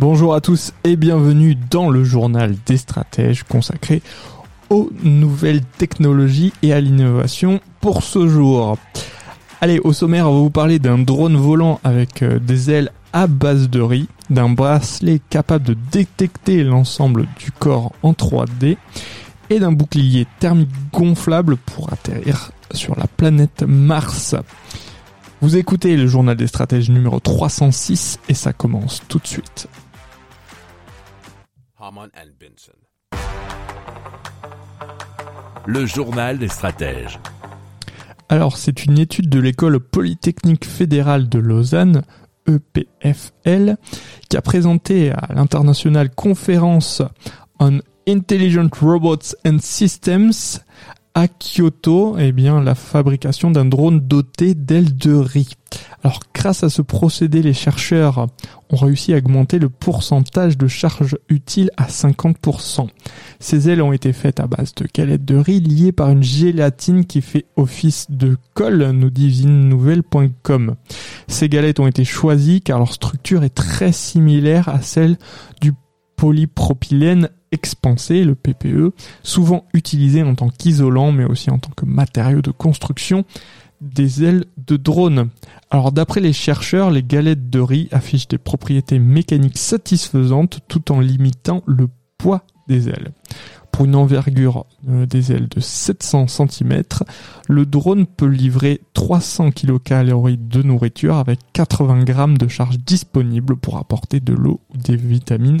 Bonjour à tous et bienvenue dans le journal des stratèges consacré aux nouvelles technologies et à l'innovation pour ce jour. Allez, au sommaire, on va vous parler d'un drone volant avec euh, des ailes à base de riz, d'un bracelet capable de détecter l'ensemble du corps en 3D et d'un bouclier thermique gonflable pour atterrir sur la planète Mars. Vous écoutez le journal des stratèges numéro 306 et ça commence tout de suite. Le journal des stratèges. Alors, c'est une étude de l'école polytechnique fédérale de Lausanne, EPFL, qui a présenté à l'internationale conférence on Intelligent Robots and Systems à Kyoto, eh bien, la fabrication d'un drone doté d'ailes de riz. Alors, grâce à ce procédé, les chercheurs ont réussi à augmenter le pourcentage de charge utile à 50%. Ces ailes ont été faites à base de galettes de riz liées par une gélatine qui fait office de colle, nous dit vinenouvelle.com. Ces galettes ont été choisies car leur structure est très similaire à celle du polypropylène expansé, le PPE, souvent utilisé en tant qu'isolant mais aussi en tant que matériau de construction des ailes de drone. Alors d'après les chercheurs, les galettes de riz affichent des propriétés mécaniques satisfaisantes tout en limitant le poids des ailes. Pour une envergure euh, des ailes de 700 cm, le drone peut livrer 300 kcal de nourriture avec 80 g de charge disponible pour apporter de l'eau ou des vitamines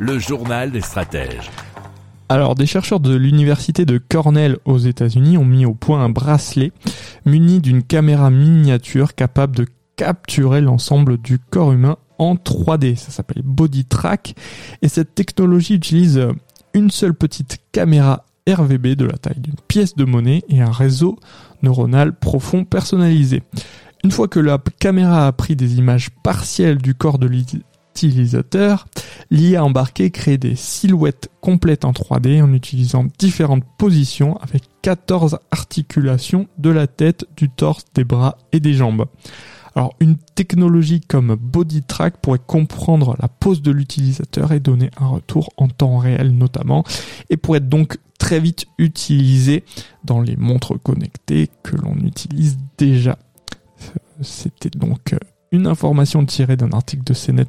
Le journal des stratèges. Alors, des chercheurs de l'université de Cornell aux États-Unis ont mis au point un bracelet muni d'une caméra miniature capable de capturer l'ensemble du corps humain en 3D. Ça s'appelle Body Track. Et cette technologie utilise une seule petite caméra RVB de la taille d'une pièce de monnaie et un réseau neuronal profond personnalisé. Une fois que la caméra a pris des images partielles du corps de l'IA embarquée crée des silhouettes complètes en 3D en utilisant différentes positions avec 14 articulations de la tête, du torse, des bras et des jambes. Alors une technologie comme BodyTrack pourrait comprendre la pose de l'utilisateur et donner un retour en temps réel notamment et pourrait donc très vite utilisée dans les montres connectées que l'on utilise déjà. C'était donc une information tirée d'un article de CNET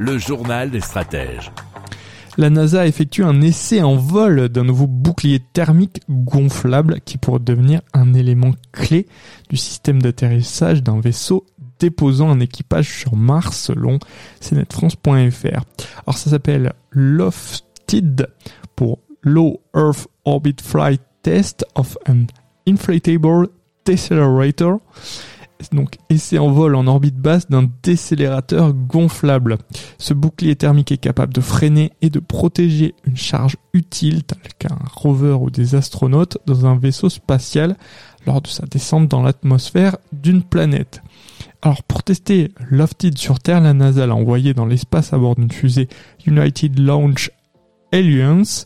Le journal des stratèges. La NASA effectue un essai en vol d'un nouveau bouclier thermique gonflable qui pourrait devenir un élément clé du système d'atterrissage d'un vaisseau déposant un équipage sur Mars selon cnetfrance.fr. Alors ça s'appelle LOFTID pour Low Earth Orbit Flight Test of an Inflatable Decelerator donc essai en vol en orbite basse d'un décélérateur gonflable. Ce bouclier thermique est capable de freiner et de protéger une charge utile, telle qu'un rover ou des astronautes, dans un vaisseau spatial lors de sa descente dans l'atmosphère d'une planète. Alors pour tester Lofted sur Terre, la NASA l'a envoyé dans l'espace à bord d'une fusée United Launch Alliance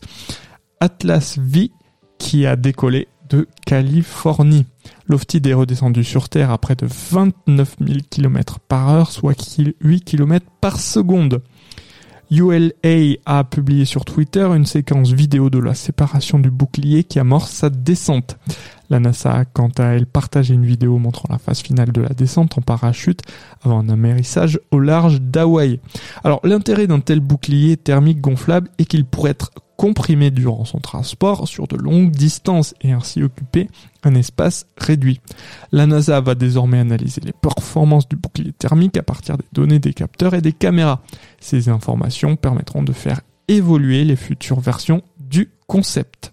Atlas V qui a décollé Californie. Lofted est redescendu sur Terre à près de 29 000 km par heure, soit 8 km par seconde. ULA a publié sur Twitter une séquence vidéo de la séparation du bouclier qui amorce sa descente. La NASA a quant à elle partagé une vidéo montrant la phase finale de la descente en parachute avant un amérissage au large d'Hawaï. Alors l'intérêt d'un tel bouclier thermique gonflable est qu'il pourrait être comprimé durant son transport sur de longues distances et ainsi occuper un espace réduit. La NASA va désormais analyser les performances du bouclier thermique à partir des données des capteurs et des caméras. Ces informations permettront de faire évoluer les futures versions du concept.